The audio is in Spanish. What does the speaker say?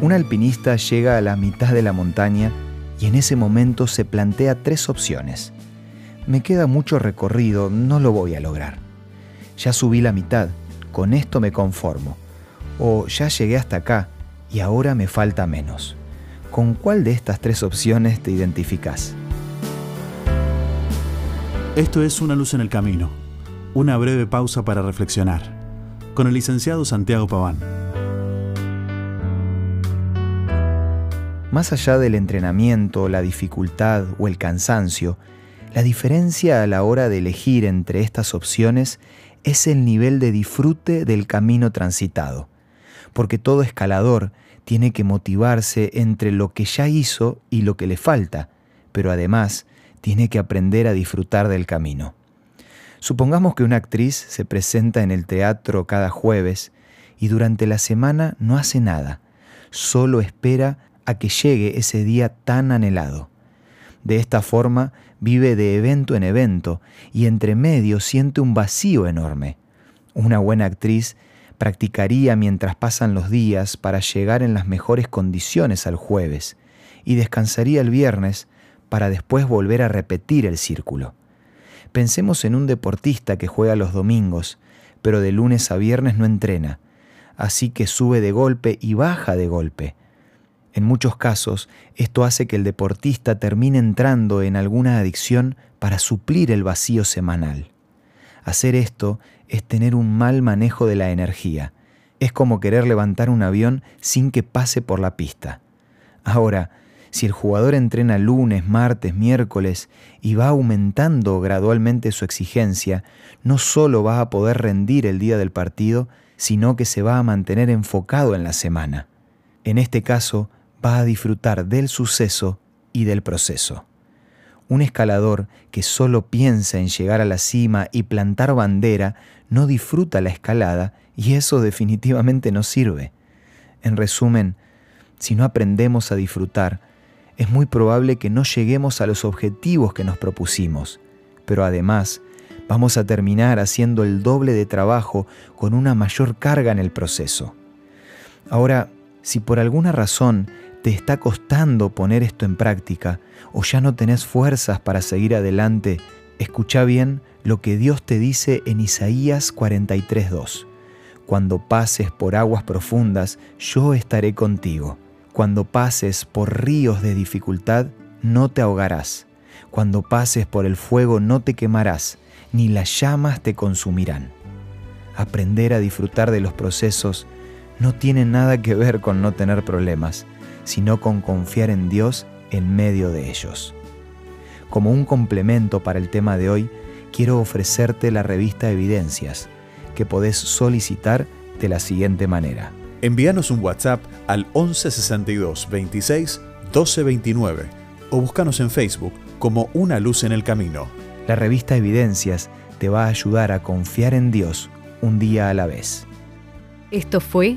Un alpinista llega a la mitad de la montaña y en ese momento se plantea tres opciones. Me queda mucho recorrido, no lo voy a lograr. Ya subí la mitad, con esto me conformo. O ya llegué hasta acá y ahora me falta menos. ¿Con cuál de estas tres opciones te identificas? Esto es Una luz en el camino. Una breve pausa para reflexionar. Con el licenciado Santiago Paván. Más allá del entrenamiento, la dificultad o el cansancio, la diferencia a la hora de elegir entre estas opciones es el nivel de disfrute del camino transitado, porque todo escalador tiene que motivarse entre lo que ya hizo y lo que le falta, pero además tiene que aprender a disfrutar del camino. Supongamos que una actriz se presenta en el teatro cada jueves y durante la semana no hace nada, solo espera a que llegue ese día tan anhelado. De esta forma vive de evento en evento y entre medio siente un vacío enorme. Una buena actriz practicaría mientras pasan los días para llegar en las mejores condiciones al jueves y descansaría el viernes para después volver a repetir el círculo. Pensemos en un deportista que juega los domingos, pero de lunes a viernes no entrena, así que sube de golpe y baja de golpe. En muchos casos, esto hace que el deportista termine entrando en alguna adicción para suplir el vacío semanal. Hacer esto es tener un mal manejo de la energía. Es como querer levantar un avión sin que pase por la pista. Ahora, si el jugador entrena lunes, martes, miércoles y va aumentando gradualmente su exigencia, no solo va a poder rendir el día del partido, sino que se va a mantener enfocado en la semana. En este caso, va a disfrutar del suceso y del proceso. Un escalador que solo piensa en llegar a la cima y plantar bandera no disfruta la escalada y eso definitivamente no sirve. En resumen, si no aprendemos a disfrutar, es muy probable que no lleguemos a los objetivos que nos propusimos, pero además vamos a terminar haciendo el doble de trabajo con una mayor carga en el proceso. Ahora, si por alguna razón te está costando poner esto en práctica o ya no tenés fuerzas para seguir adelante, escucha bien lo que Dios te dice en Isaías 43.2. Cuando pases por aguas profundas, yo estaré contigo. Cuando pases por ríos de dificultad, no te ahogarás. Cuando pases por el fuego, no te quemarás, ni las llamas te consumirán. Aprender a disfrutar de los procesos no tiene nada que ver con no tener problemas sino con confiar en Dios en medio de ellos. Como un complemento para el tema de hoy, quiero ofrecerte la revista Evidencias, que podés solicitar de la siguiente manera. Envíanos un WhatsApp al 1162 26 1229 o búscanos en Facebook como Una Luz en el Camino. La revista Evidencias te va a ayudar a confiar en Dios un día a la vez. Esto fue